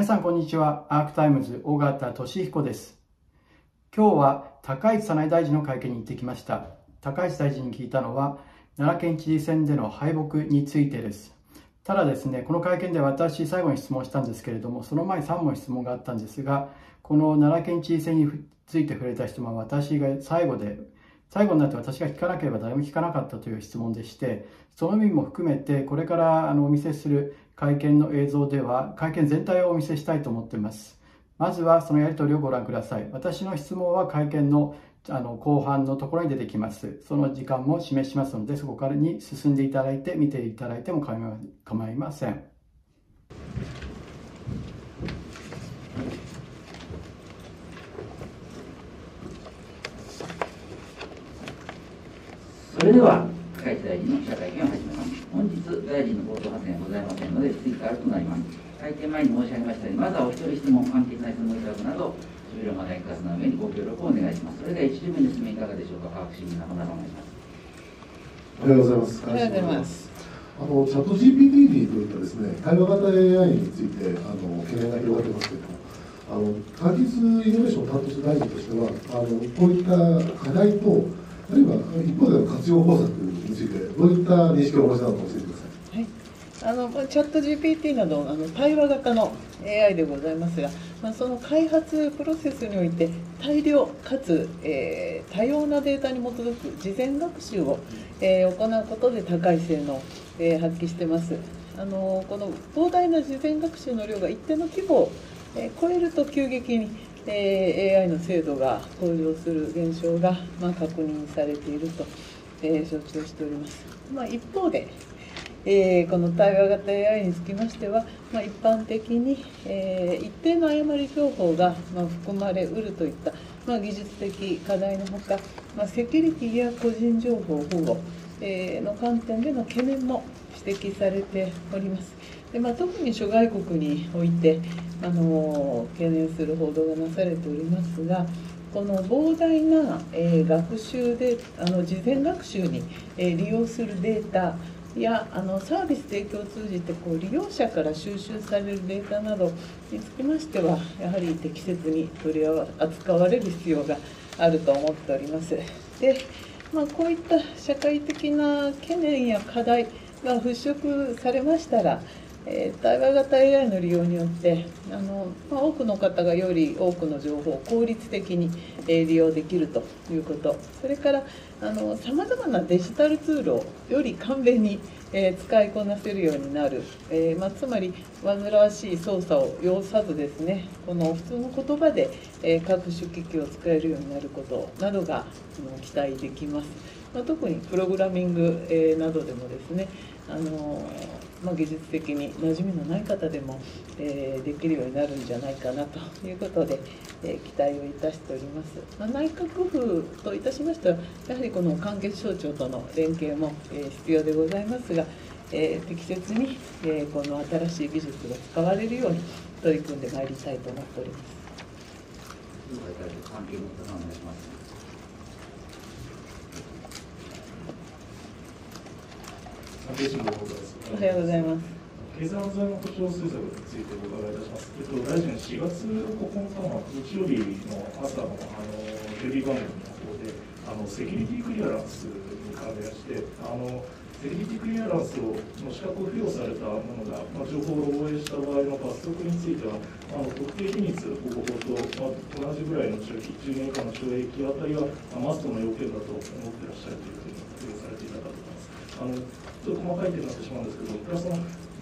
皆さんこんにちは。 Arc Times 尾形聡彦です。今日は高市早苗大臣の会見に行ってきました。高市大臣に聞いたのは、奈良県知事選での敗北についてです。ただですね、この会見で私最後に質問したんですけれども、その前3問質問があったんですが、この奈良県知事選について触れた質問は私が最後で最後になって私が聞かなければ誰も聞かなかったという質問でして、その意味も含めて、これからあのお見せする会見の映像では、会見全体をお見せしたいと思っています。まずはそのやり取りをご覧ください。私の質問は会見のあの後半のところに出てきます。その時間も示しますので、そこからに進んでいただいて、見ていただいても構いません。それでは、高市大臣の記者会見を始めます。本日、大臣の冒頭発言はございませんので、追加となります。会見前に申し上げましたように、まずはお一人質問、関係ない質問いただくなど、終了までに活な上にご協力をお願いします。それでは1巡目の質問いかがでしょうか、科学審議のお願いします。おはようございます。おはようございます。あのチャット GPT といったですね対話型 AI についてあの懸念が広がってますけれども、あの科技術イノベーションを担当する大臣としては、あのこういった課題とあるいは一方での活用方策について、どういった認識をお持ちなのか教えてください。はいあのチャット GPT などあの対話型の AI でございますが、まあ、その開発プロセスにおいて大量かつ、えー、多様なデータに基づく事前学習を、えー、行うことで高い性能を、えー、発揮してますあのこの膨大な事前学習の量が一定の規模を、え超えると急激にえ AI の精度が向上する現象が、まあ、確認されていると、え承知をしております。まあ、一方で、えー、この対話型 AI につきましては、まあ、一般的に、えー、一定の誤り情報が、まあ、含まれうるといった、まあ、技術的課題のほか、まあ、セキュリティや個人情報保護、えー、の観点での懸念も指摘されております。でまあ、特に諸外国においてあの懸念する報道がなされておりますがこの膨大な、えー、学習であの事前学習に、えー、利用するデータやあのサービス提供を通じてこう利用者から収集されるデータなどにつきましてはやはり適切に取り扱われる必要があると思っております。でまあ、こういった社会的な懸念や課題が払拭されましたら、えー、対話型 AI の利用によってあの、まあ、多くの方がより多くの情報を効率的に、えー、利用できるということそれからさまざまなデジタルツールをより簡便に、えー、使いこなせるようになる、えまあ、つまり煩わしい操作を要さずですねこの普通の言葉で、え各種機器を使えるようになることなどが期待できます。まあ、特にプログラミング、えなどでもですねあのまあ、技術的に馴染みのない方でも、えー、できるようになるんじゃないかなということで、えー、期待をいたしております、まあ、内閣府といたしましてはやはりこの関係省庁との連携も、え、必要でございますが、え適切に、えこの新しい技術が使われるように取り組んでまいりたいと思っております。関係のお願いしますおはようございます。経済安全保障政策についてお伺いいたします。えっと、大臣、4月9日の日曜日の朝のあのテレビ番組の方で、あのセキュリティクリアランスに関連して、あのセキュリティクリアランスをの資格を付与されたものが、まあ、情報を漏洩した場合の罰則については、あの特定秘密保護法と、まあ、同じぐらいの懲役、10年以下の懲役あたりが、まあ、マストの要件だと思ってらっしゃるというふうに付与されていたかと思います。あのちょっと細かい点になってしまうんですけど、プラスの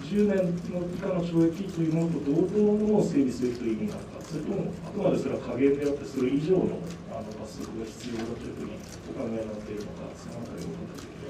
10年の以下の懲役というものと同等のものを整備するという意味なのか、それともあくまでそれは加減であって、それ以上のあの罰則が必要だというふうにお考えになっているのか、そのあたりをお答えいただ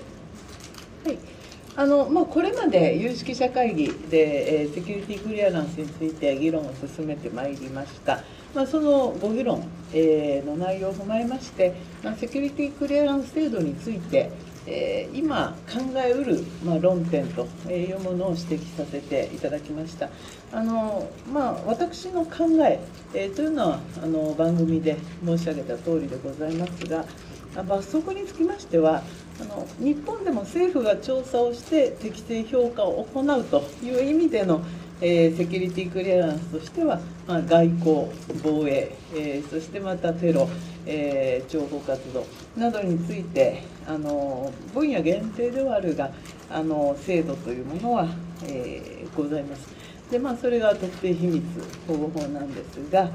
ければ。はい。あのまあ、これまで有識者会議で、えー、セキュリティクリアランスについて議論を進めてまいりました、まあ、そのご議論、えー、の内容を踏まえまして、まあ、セキュリティクリアランス制度について、えー、今考えうる、まあ、論点というものを指摘させていただきました。あの、まあ、私の考ええー、というのはあの番組で申し上げた通りでございますが罰則につきましてはあの日本でも政府が調査をして適正評価を行うという意味での、えー、セキュリティクリアランスとしては、まあ、外交、防衛、えー、そしてまたテロ、えー、諜報活動。などについてあの分野限定ではあるがあの制度というものは、えー、ございます。でまあ、それが特定秘密保護法なんですが、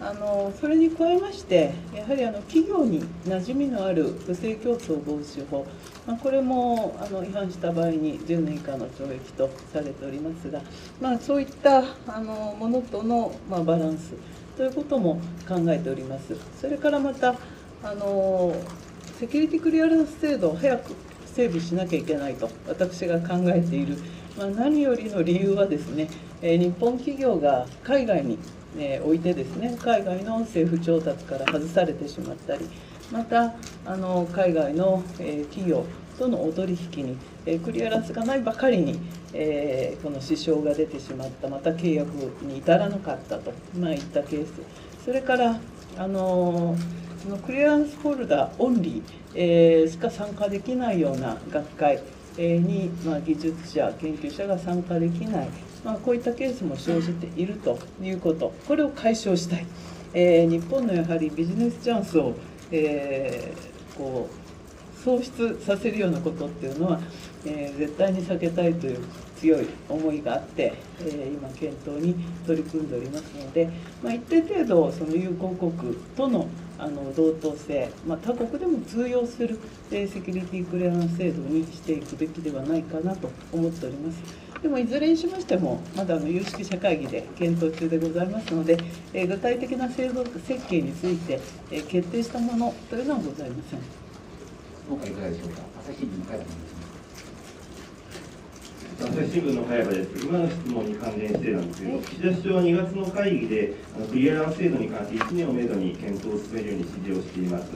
あのそれに加えましてやはりあの企業に馴染みのある不正競争防止法、まあ、これもあの違反した場合に10年以下の懲役とされておりますが、まあ、そういったあのものとの、まあ、バランスということも考えておりますそれからまたあのセキュリティクリアランス制度を早く整備しなきゃいけないと私が考えている、まあ、何よりの理由はですね、え、日本企業が海外にえ置いてですね海外の政府調達から外されてしまったりまたあの海外の、え企業とのお取引に、えクリアランスがないばかりに、えこの支障が出てしまったまた契約に至らなかったと、まあ、いったケース。それからあのそのクリアランスホルダーオンリー、え、しか参加できないような学会に、まあ、技術者研究者が参加できないまあ、こういったケースも生じているということ。これを解消したい、えー、日本のやはりビジネスチャンスを、えー、こう喪失させるようなことっていうのは、えー、絶対に避けたいという強い思いがあって、え、今検討に取り組んでおりますので、まあ、一定程度その友好国とのあの同等性、まあ、他国でも通用する、え、セキュリティクリアランス制度にしていくべきではないかなと思っております。でもいずれにしましても、まだあの有識者会議で検討中でございますので、え具体的な制度設計について、え決定したものというのはございません。今回いかがでしょうか。朝日新聞朝日新聞の早川です。今の質問に関連してなんですけど、岸田首相は2月の会議で、あのクリアランス制度に関して1年をめどに検討を進めるように指示をしています。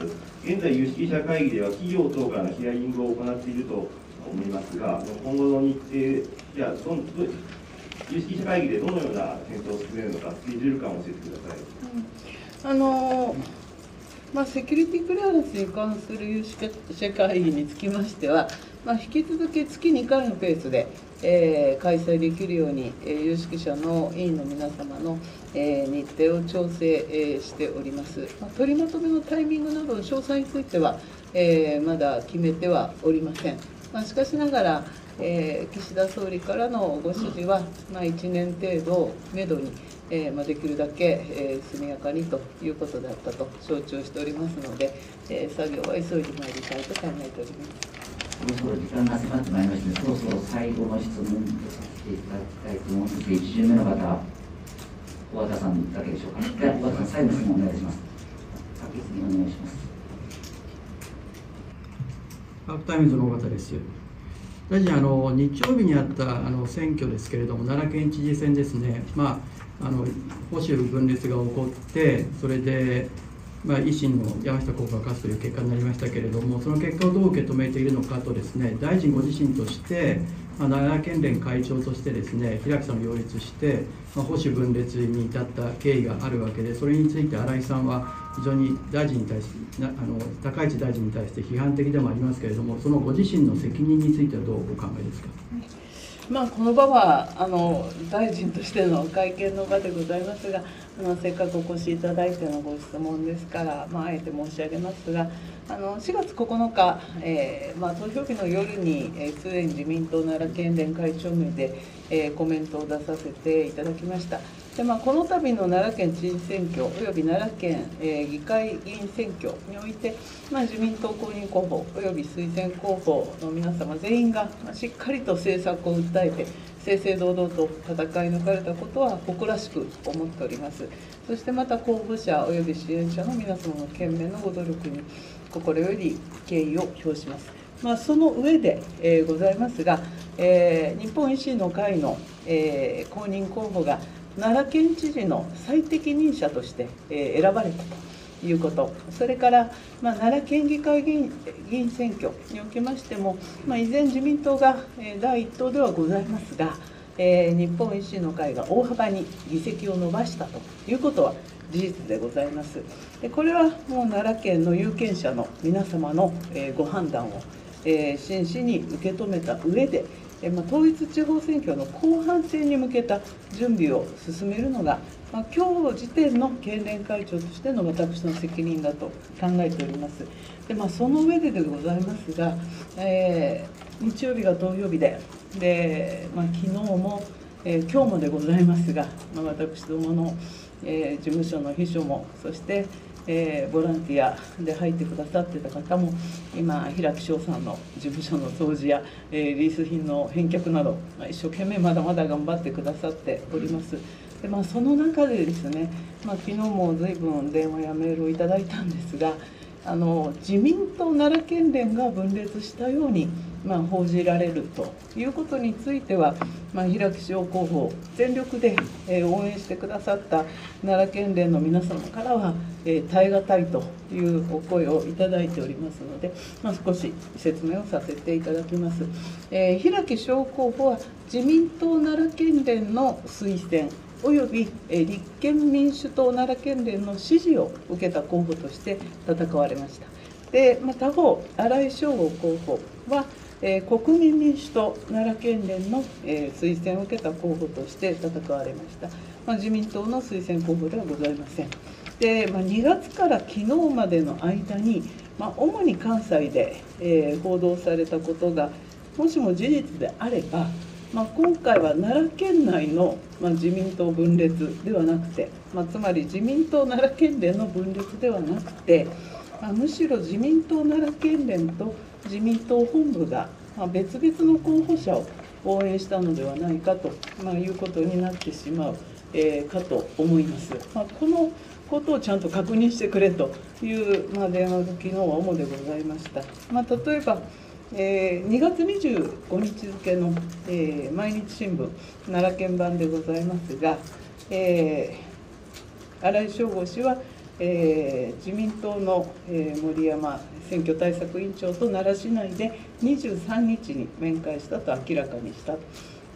現在、有識者会議では企業等からのヒアリングを行っていると思いますが、今後の日程やどんど有識者会議でどのような検討を進めるのか、スケジュール感を教えてください。うん、あのまあ、セキュリティクリアランスに関する有識者会議につきましては、まあ、引き続き月2回のペースで、えー、開催できるように、えー、有識者の委員の皆様の、えー、日程を調整、え、しております、まあ、取りまとめのタイミングなどの詳細については、え、まだ決めてはおりません。まあ、しかしながら、え、岸田総理からのご指示は、まあ、1年程度をめどに、えまあ、できるだけ、え、速やかにということだったと承知をしておりますので、え、作業は急いでまいりたいと考えております。そろそろ時間が迫ってまいりまして、そろそろ最後の質問とさせていただきたいと思うんですが、1巡目の方、小和田さんだけでしょうか。では、小和田さん、最後の質問お願いします。先にお願いします。 Arc Times の尾形です。大臣あの日曜日にあったあの選挙ですけれども、奈良県知事選ですね、まあ、あの保守分裂が起こって、それで、まあ、維新の山下候補が勝つという結果になりましたけれども、その結果をどう受け止めているのかと、ですね大臣ご自身として、まあ、奈良県連会長としてですね平木さんを擁立して、まあ、保守分裂に至った経緯があるわけで、それについて新井さんは非常に大臣に対してあの高市大臣に対して批判的でもありますけれども、そのご自身の責任についてはどうお考えですか？まあ、この場はあの大臣としての会見の場でございますがあのせっかくお越しいただいてのご質問ですから、まあ、あえて申し上げますがあの4月9日、えーまあ、投票日の夜に、えー、すでに自民党奈良県連会長名で、えー、コメントを出させていただきました。でまあ、この度の奈良県知事選挙および奈良県、えー、議会議員選挙において、まあ、自民党公認候補および推薦候補の皆様全員が、まあ、しっかりと政策を訴えて正々堂々と戦い抜かれたことは誇らしく思っておりますそしてまた候補者および支援者の皆様の懸命のご努力に心より敬意を表します。まあ、その上で、えー、ございますが、えー、日本維新の会の、えー、公認候補が奈良県知事の最適任者として、え選ばれたということ、それから、まあ、奈良県議会議員議員選挙におきましても、まあ、依然、自民党が、え第1党ではございますが、えー、日本維新の会が大幅に議席を伸ばしたということは事実でございます。でこれはもう奈良県の有権者の皆様の、えー、ご判断を、えー、真摯に受け止めた上で、えまあ、統一地方選挙の後半戦に向けた準備を進めるのが、まあ、今日時点の県連会長としての私の責任だと考えております。でまあ、その上ででございますが、えー、日曜日が投票日で、でまあ、昨日も、えー、今日もでございますが、まあ、私どもの、えー、事務所の秘書も、そして、えー、ボランティアで入ってくださってた方も今平木翔さんの事務所の掃除や、えー、リース品の返却などま一生懸命まだまだ頑張ってくださっておりますで、まあ、その中でですね、まあ、昨日も随分電話やメールをいただいたんですがあの自民党奈良県連が分裂したようにまあ、報じられるということについては、まあ、平木翔候補全力で、えー、応援してくださった奈良県連の皆様からは、えー、耐え難いというお声をいただいておりますので、まあ、少し説明をさせていただきます、えー、平木候補は自民党奈良県連の推薦および立憲民主党奈良県連の支持を受けた候補として戦われました。で、まあ、他方新井翔吾候補はえー、国民民主党奈良県連の、えー、推薦を受けた候補として戦われました、まあ、自民党の推薦候補ではございません。で、まあ、2月から昨日までの間に、まあ、主に関西で、えー、報道されたことがもしも事実であれば、まあ、今回は奈良県内の、まあ、自民党分裂ではなくて、まあ、つまり自民党奈良県連の分裂ではなくて、まあ、むしろ自民党奈良県連と自民党本部がま別々の候補者を応援したのではないかと、まあ、いうことになってしまう、えー、かと思います。まあ、このことをちゃんと確認してくれという、まあ、電話が昨日は主でございました。まあ、例えばえー、2月25日付の、えー、毎日新聞奈良県版でございますが、えー、新井翔吾氏はえー、自民党の、えー、森山選挙対策委員長と奈良市内で23日に面会したと明らかにした。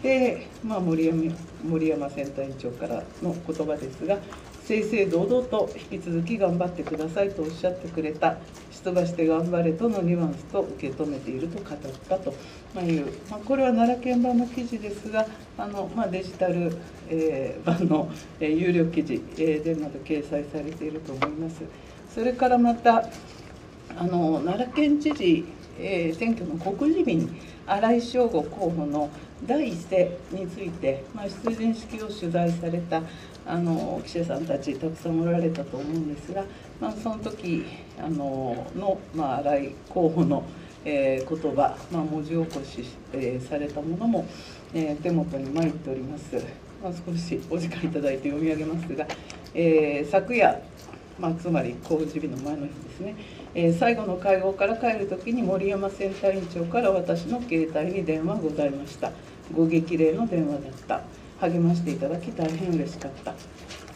で、まあ、森山森山選対委員長からの言葉ですが正々堂々と引き続き頑張ってくださいとおっしゃってくれた出馬して頑張れとのニュアンスと受け止めていると語ったという、まあ、これは奈良県版の記事ですがあの、まあ、デジタル、えー、版の、えー、有料記事、えー、でまだ掲載されていると思います。それからまたあの奈良県知事、えー、選挙の告示日に新井翔吾候補の第一声について、まあ、出陣式を取材されたあの記者さんたちたくさんおられたと思うんですが、まあ、その時あのの、まあ、新井候補の、えー、言葉、まあ、文字起こし、えー、されたものも、えー、手元に参っております、まあ、少しお時間いただいて読み上げますが、えー、昨夜、まあ、つまり公示日の前の日ですね、えー、最後の会合から帰る時に森山選対委員長から私の携帯に電話ございました。ご激励の電話だった。励ましていただき大変嬉しかった。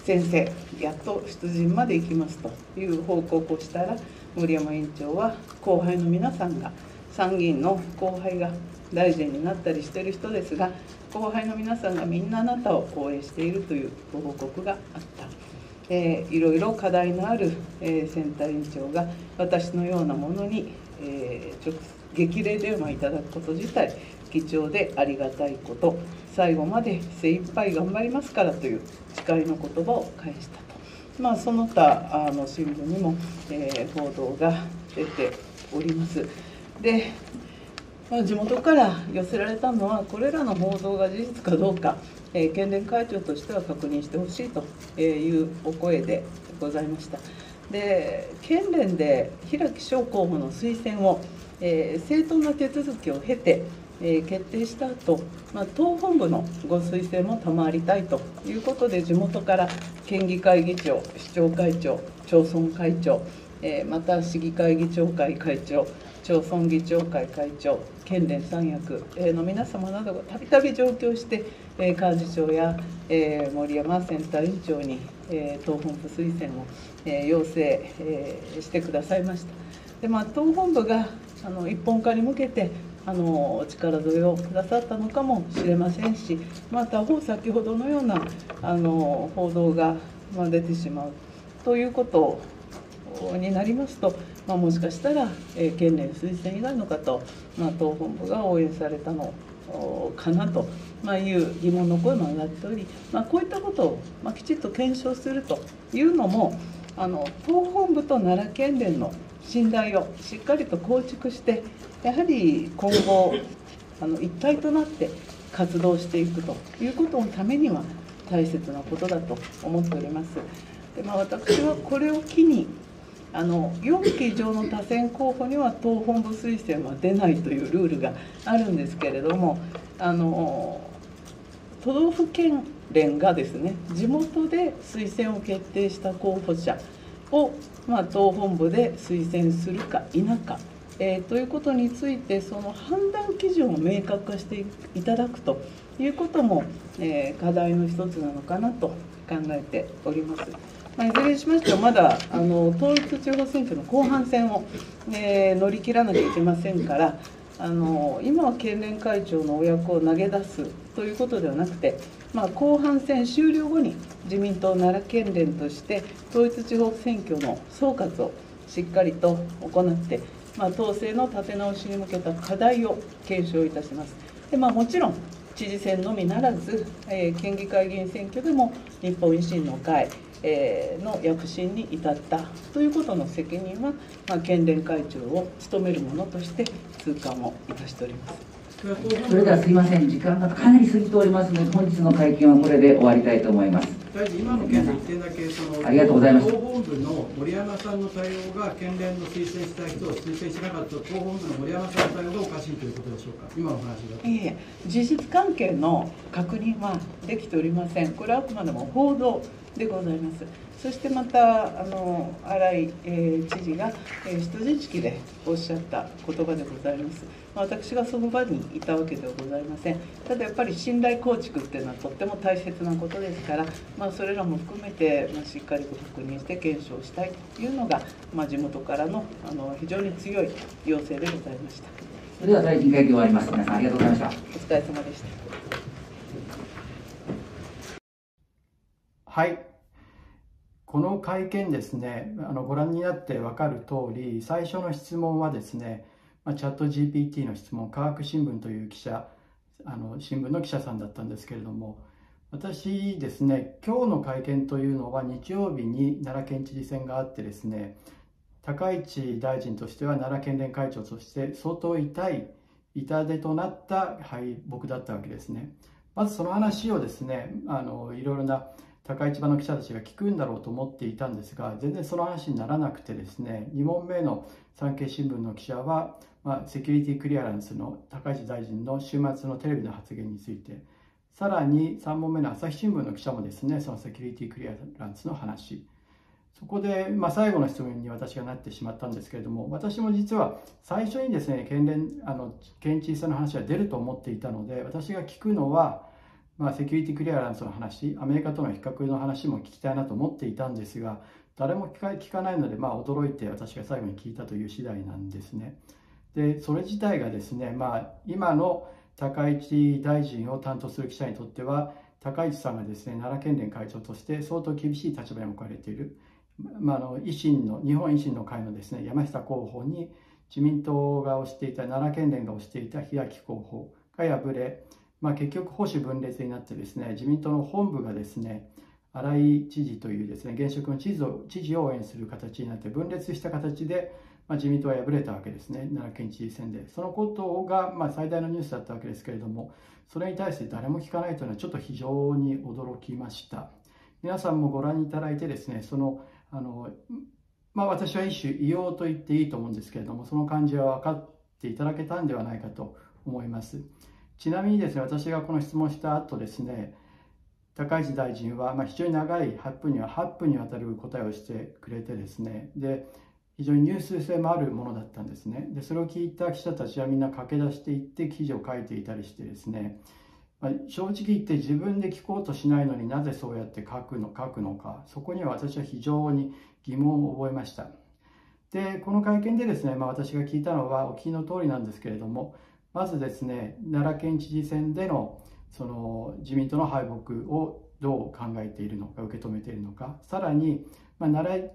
先生やっと出陣まで行きますという報告をしたら森山委員長は後輩の皆さんが参議院の後輩が大臣になったりしてる人ですが後輩の皆さんがみんなあなたを応援しているというご報告があった、えー、いろいろ課題のある、えー、選対委員長が私のようなものに、えー、直激励電話いただくこと自体貴重でありがたいこと。最後まで精一杯頑張りますからという誓いの言葉を返したと、まあ、その他あの新聞にも、えー、報道が出ております。でまあ、地元から寄せられたのはこれらの報道が事実かどうか、えー、県連会長としては確認してほしいというお声でございましたで県連で平木翔候補の推薦を、えー、正当な手続きを経てえ決定した後、まあ、党本部のご推薦も賜りたいということで地元から県議会議長市長会長町村会長、えまた市議会議長会会長町村議長会会長県連三役の皆様などがたびたび上京して、え幹事長や、え森山センター委員長に、え党本部推薦を、え要請、えしてくださいました。でまあ、党本部があの一本化に向けてあの力添えをくださったのかもしれませんしまた他方先ほどのようなあの報道が、出てしまうということになりますと、まあ、もしかしたら、えー、県連推薦以外の方を、まあ、党本部が応援されたのかなと、まあ、いう疑問の声も上がっており、まあ、こういったことを、まあ、きちっと検証するというのもあの党本部と奈良県連の信頼をしっかりと構築してやはり今後あの一体となって活動していくということのためには大切なことだと思っております。でまあ、私はこれを機にあの4期上の多選候補には党本部推薦は出ないというルールがあるんですけれどもあの都道府県連がですね地元で推薦を決定した候補者を、まあ、党本部で推薦するか否か、えー、ということについてその判断基準を明確化していただくということも、えー、課題の一つなのかなと考えております。まあ、いずれにしましてもまだあの統一地方選挙の後半戦を、えー、乗り切らなきゃいけませんからあの今は県連会長のお役を投げ出すということではなくて、まあ、後半戦終了後に自民党奈良県連として統一地方選挙の総括をしっかりと行って、まあ、党勢の立て直しに向けた課題を検証いたします。でまあ、もちろん知事選のみならず、えー、県議会議員選挙でも日本維新の会、えー、の躍進に至ったということの責任は、まあ、県連会長を務める者として痛感をいたしております。それではすいません、時間がかなり過ぎておりますので、本日の会見はこれで終わりたいと思います。大臣、今の件で一点だけ、そのありがとうございます党本部の森山さんの対応が、県連の推薦した人を推薦しなかった党本部の森山さんの対応がおかしいということでしょうか、今の話だと。いえ事実関係の確認はできておりません、これはあくまでも報道でございます。そしてまたあの新井、えー、知事が、えー、人質式でおっしゃった言葉でございます。私がその場にいたわけではございません。ただやっぱり信頼構築っていうのはとっても大切なことですから、まあ、それらも含めて、まあ、しっかりと確認して検証したいというのが、まあ、地元からのあの非常に強い要請でございました。それでは大臣会見終わります。皆さんありがとうございました。お疲れ様でした。はい。この会見ですね、あのご覧になって分かる通り、最初の質問はですね、まあ、チャット GPT の質問、科学新聞という記者、あの新聞の記者さんだったんですけれども、私ですね、今日の会見というのは日曜日に奈良県知事選があってですね、高市大臣としては奈良県連会長として相当痛い痛手となった敗北だったわけですね。まずその話をですね、あのいろいろな高市場の記者たちが聞くんだろうと思っていたんですが全然その話にならなくてですね2問目の産経新聞の記者は、まあ、セキュリティクリアランスの高市大臣の週末のテレビの発言についてさらに3問目の朝日新聞の記者もですねそのセキュリティクリアランスの話。そこで、まあ、最後の質問に私がなってしまったんですけれども私も実は最初にですね県連あの県知事さんの話は出ると思っていたので私が聞くのはまあ、セキュリティクリアランスの話、アメリカとの比較の話も聞きたいなと思っていたんですが、誰も聞かないので、まあ、驚いて私が最後に聞いたという次第なんですね。で、それ自体がですね、まあ、今の高市大臣を担当する記者にとっては、高市さんがですね、奈良県連会長として相当厳しい立場に置かれている。まあ、あの維新の、日本維新の会のですね、山下候補に自民党が推していた、奈良県連が推していた平木候補が敗れ、まあ、結局保守分裂になってですね自民党の本部がですね荒井知事というですね現職の知事を知事を応援する形になって分裂した形で、まあ、自民党は敗れたわけですね奈良県知事選で。そのことが、まあ、最大のニュースだったわけですけれどもそれに対して誰も聞かないというのはちょっと非常に驚きました。皆さんもご覧いただいてですねそのあのまあ私は一種異様と言っていいと思うんですけれどもその感じは分かっていただけたんではないかと思います。ちなみにですね、私がこの質問した後ですね、高市大臣は、ま非常に長い8分には8分にわたる答えをしてくれてですね、で、非常にニュース性もあるものだったんですね。で、それを聞いた記者たちはみんな駆け出していって記事を書いていたりしてですね、まあ、正直言って自分で聞こうとしないのになぜそうやって書くの書くのか、そこには私は非常に疑問を覚えました。で、この会見でですね、まあ、私が聞いたのはお聞きの通りなんですけれども、まずですね奈良県知事選でのその自民党の敗北をどう考えているのか受け止めているのかさらに、まあ、奈良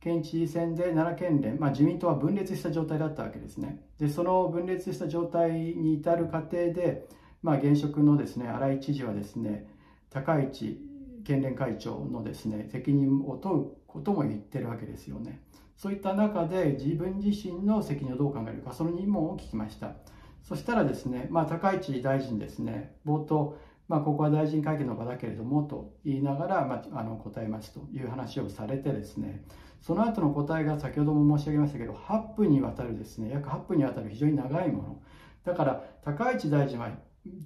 県知事選で奈良県連、まあ、自民党は分裂した状態だったわけですねでその分裂した状態に至る過程でまあ、現職のですね新井知事はですね高市県連会長のですね責任を問うことも言ってるわけですよね。そういった中で自分自身の責任をどう考えるかその2問を聞きました。そしたらですね、まあ、高市大臣ですね冒頭まあ、ここは大臣会見の場だけれどもと言いながら、まあ、あの答えますという話をされてですねその後の答えが先ほども申し上げましたけど8分にわたるですね約8分にわたる非常に長いもの。だから高市大臣は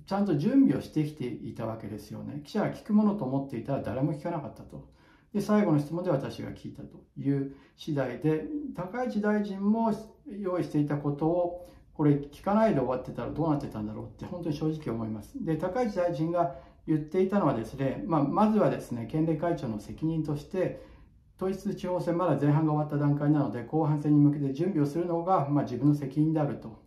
ちゃんと準備をしてきていたわけですよね。記者が聞くものと思っていたら誰も聞かなかったと。で最後の質問で私が聞いたという次第で高市大臣も用意していたことをこれ聞かないで終わってたらどうなってたんだろうって本当に正直思います。で、高市大臣が言っていたのはですね、まあ、まずはですね、県連会長の責任として、統一地方選まだ前半が終わった段階なので、後半戦に向けて準備をするのが、まあ、自分の責任であると。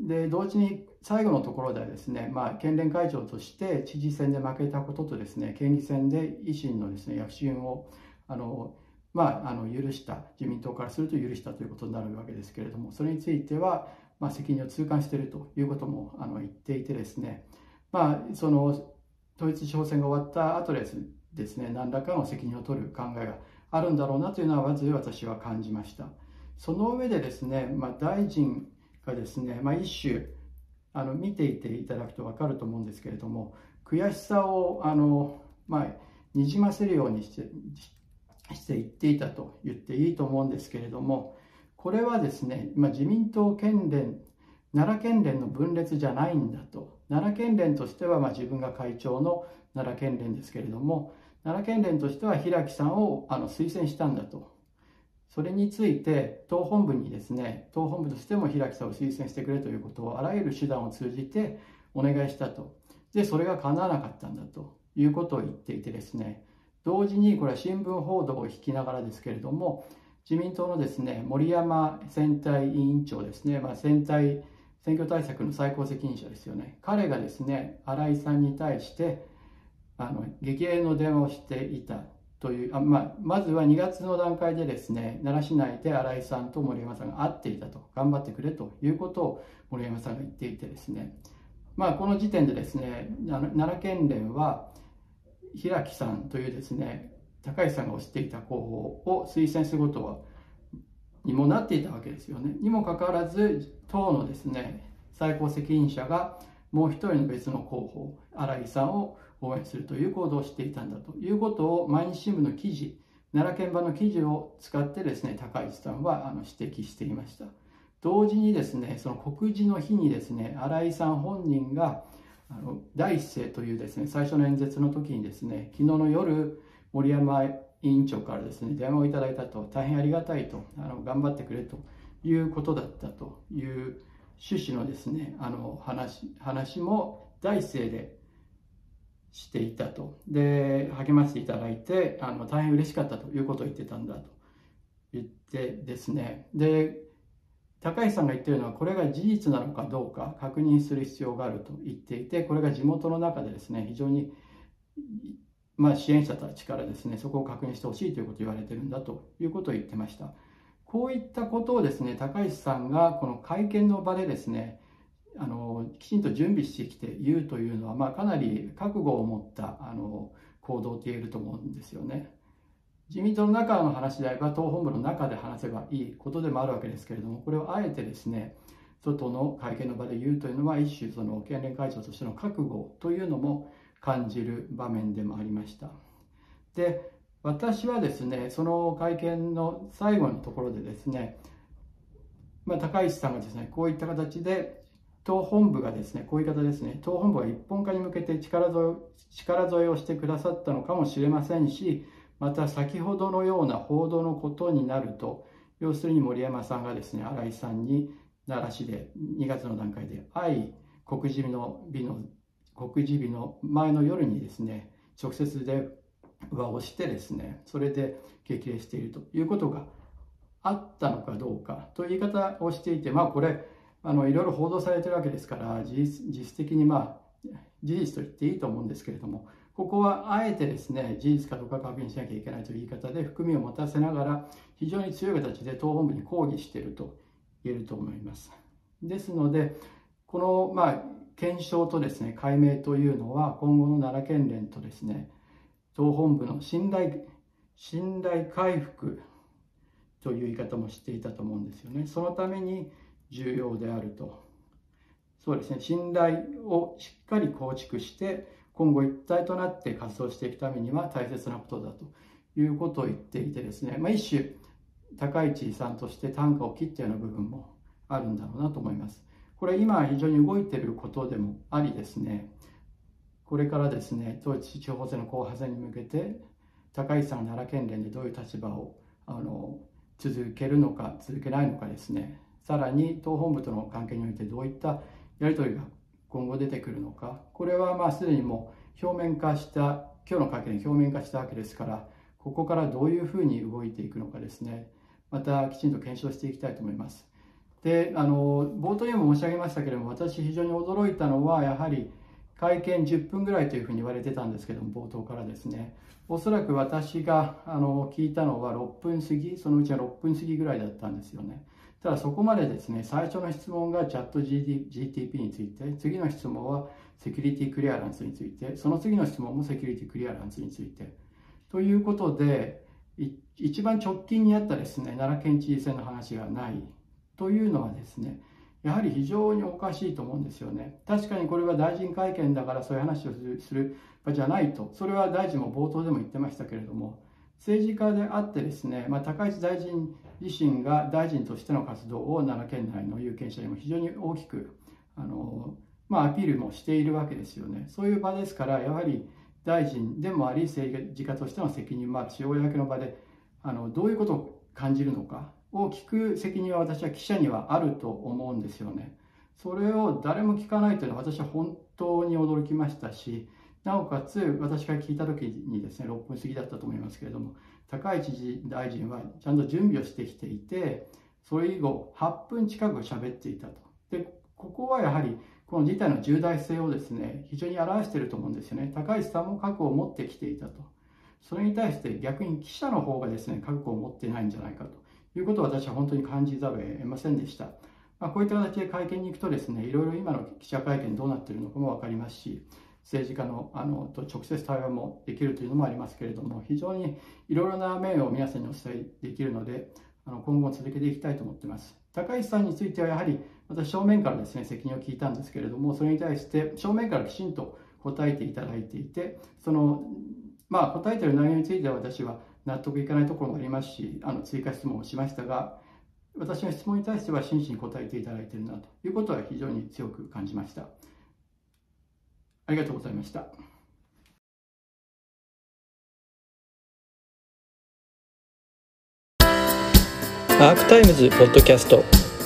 で、同時に最後のところではですね、まあ、県連会長として知事選で負けたこととですね、県議選で維新のですね、躍進を、あの、まあ、あの許した、自民党からすると許したということになるわけですけれども、それについては、まあ、責任を痛感しているということもあの言っていてですね、まあ、その統一地方選が終わった後ですですね何らかの責任を取る考えがあるんだろうなというのはまず私は感じました。その上でですね、まあ、大臣がですね、まあ、一種あの見ていていただくと分かると思うんですけれども悔しさをあの、まあ、にじませるようにしてして言っていたと言っていいと思うんですけれどもこれはですね、まあ、自民党県連、奈良県連の分裂じゃないんだと。奈良県連としては、まあ、自分が会長の奈良県連ですけれども、奈良県連としては平木さんをあの推薦したんだと。それについて、党本部にですね、党本部としても平木さんを推薦してくれということをあらゆる手段を通じてお願いしたと。で、それが叶わなかったんだということを言っていてですね、同時にこれは新聞報道を引きながらですけれども、自民党のですね、森山選対委員長ですね、まあ、選対、選挙対策の最高責任者ですよね。彼がですね、新井さんに対して、あの、激励の電話をしていたという、あまあ、まずは2月の段階でですね、奈良市内で新井さんと森山さんが会っていたと、頑張ってくれということを森山さんが言っていてですね、まあ、この時点でですね、奈良県連は、平木さんというですね、高市さんが推していた候補を推薦することはにもなっていたわけですよね。にもかかわらず党のですね最高責任者がもう一人の別の候補新井さんを応援するという行動をしていたんだということを毎日新聞の記事奈良県版の記事を使ってですね高市さんはあの指摘していました同時にですねその告示の日にですね新井さん本人があの第一声というですね最初の演説の時にですね昨日の夜森山委員長からですね電話をいただいたと大変ありがたいとあの頑張ってくれということだったという趣旨のですねあの話話も第一声でしていたと。で励ましていただいてあの大変嬉しかったということを言ってたんだと。言ってですね。で高橋さんが言ってるのはこれが事実なのかどうか確認する必要があると言っていてこれが地元の中でですね非常にまあ、支援者たちからですねそこを確認してほしいということを言われてるんだということを言ってました。こういったことをですね高市さんがこの会見の場でですねあのきちんと準備してきて言うというのは、まあ、かなり覚悟を持ったあの行動と言えると思うんですよね。自民党の中の話であれば党本部の中で話せばいいことでもあるわけですけれどもこれをあえてですね外の会見の場で言うというのは一種その県連会長としての覚悟というのも感じる場面でもありました。で、私はですね、その会見の最後のところでですね、まあ、高市さんがですね、こういった形で、党本部がですね、こういう方ですね、党本部が一本化に向けて力添え力添えをしてくださったのかもしれませんし、また先ほどのような報道のことになると、要するに森山さんがですね、新井さんに奈良市で2月の段階で愛国事の美の告示日の前の夜にですね、直接電話をしてですね、それで激励しているということがあったのかどうかという言い方をしていて、まあこれ、あの、いろいろ報道されてるわけですから、事実実質的にまあ、事実と言っていいと思うんですけれども、ここはあえてですね、事実かどうか確認しなきゃいけないという言い方で含みを持たせながら、非常に強い形で党本部に抗議していると言えると思います。ですので、この、まあ、検証とですね解明というのは今後の奈良県連とですね党本部の信頼信頼回復という言い方もしていたと思うんですよね。そのために重要であると。そうですね信頼をしっかり構築して今後一体となって活動していくためには大切なことだと。いうことを言っていてですね、まあ、一種高市さんとして単価を切ったような部分もあるんだろうなと思います。これ今非常に動いていることでもありですね、これからですね、統一地方選の後半戦に向けて、高市さんが奈良県連でどういう立場をあの続けるのか、続けないのかですね、さらに党本部との関係においてどういったやり取りが今後出てくるのか、これはまあすでにもう表面化した、今日の会見で表面化したわけですから、ここからどういうふうに動いていくのかですね、またきちんと検証していきたいと思います。で、あの、冒頭にも申し上げましたけれども、私非常に驚いたのは、やはり会見10分ぐらいというふうに言われてたんですけども、冒頭からですね、おそらく私があの聞いたのは6分過ぎ、そのうちは6分過ぎぐらいだったんですよね。ただそこまでですね、最初の質問がチャット GTP について、次の質問はセキュリティクリアランスについて、その次の質問もセキュリティクリアランスについて。ということで、一番直近にあったですね奈良県知事選の話がないというのはですねやはり非常におかしいと思うんですよね。確かにこれは大臣会見だからそういう話をする場じゃないと。それは大臣も冒頭でも言ってましたけれども政治家であってですね、まあ、高市大臣自身が大臣としての活動を奈良県内の有権者にも非常に大きくあの、まあ、アピールもしているわけですよね。そういう場ですからやはり大臣でもあり政治家としての責任もあるし公の場であのどういうことを感じるのかを聞く責任は私は記者にはあると思うんですよね。それを誰も聞かないというのは私は本当に驚きましたしなおかつ私が聞いた時にですね6分過ぎだったと思いますけれども高市大臣はちゃんと準備をしてきていてそれ以後8分近く喋っていたと。でここはやはりこの事態の重大性をですね非常に表していると思うんですよね。高市さんも覚悟を持ってきていたと。それに対して逆に記者の方がですね、覚悟を持っていないんじゃないかということを私は本当に感じざるを得ませんでした。まあ、こういった形で会見に行くとですね、いろいろ今の記者会見どうなっているのかも分かりますし、政治家のあのと直接対話もできるというのもありますけれども、非常にいろいろな面を皆さんにお伝えできるので、あの今後続けていきたいと思っています。高市さんについてはやはり、私正面からですね、責任を聞いたんですけれども、それに対して正面からきちんと答えていただいていて、そのまあ、答えている内容については私は納得いかないところもありますし、あの追加質問をしましたが、私の質問に対しては真摯に答えていただいているなということは非常に強く感じました。ありがとうございました。アークタイムズポッドキャスト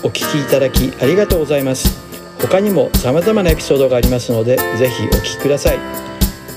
お聞きいただきありがとうございます。他にも様々なエピソードがありますので、ぜひお聞きください。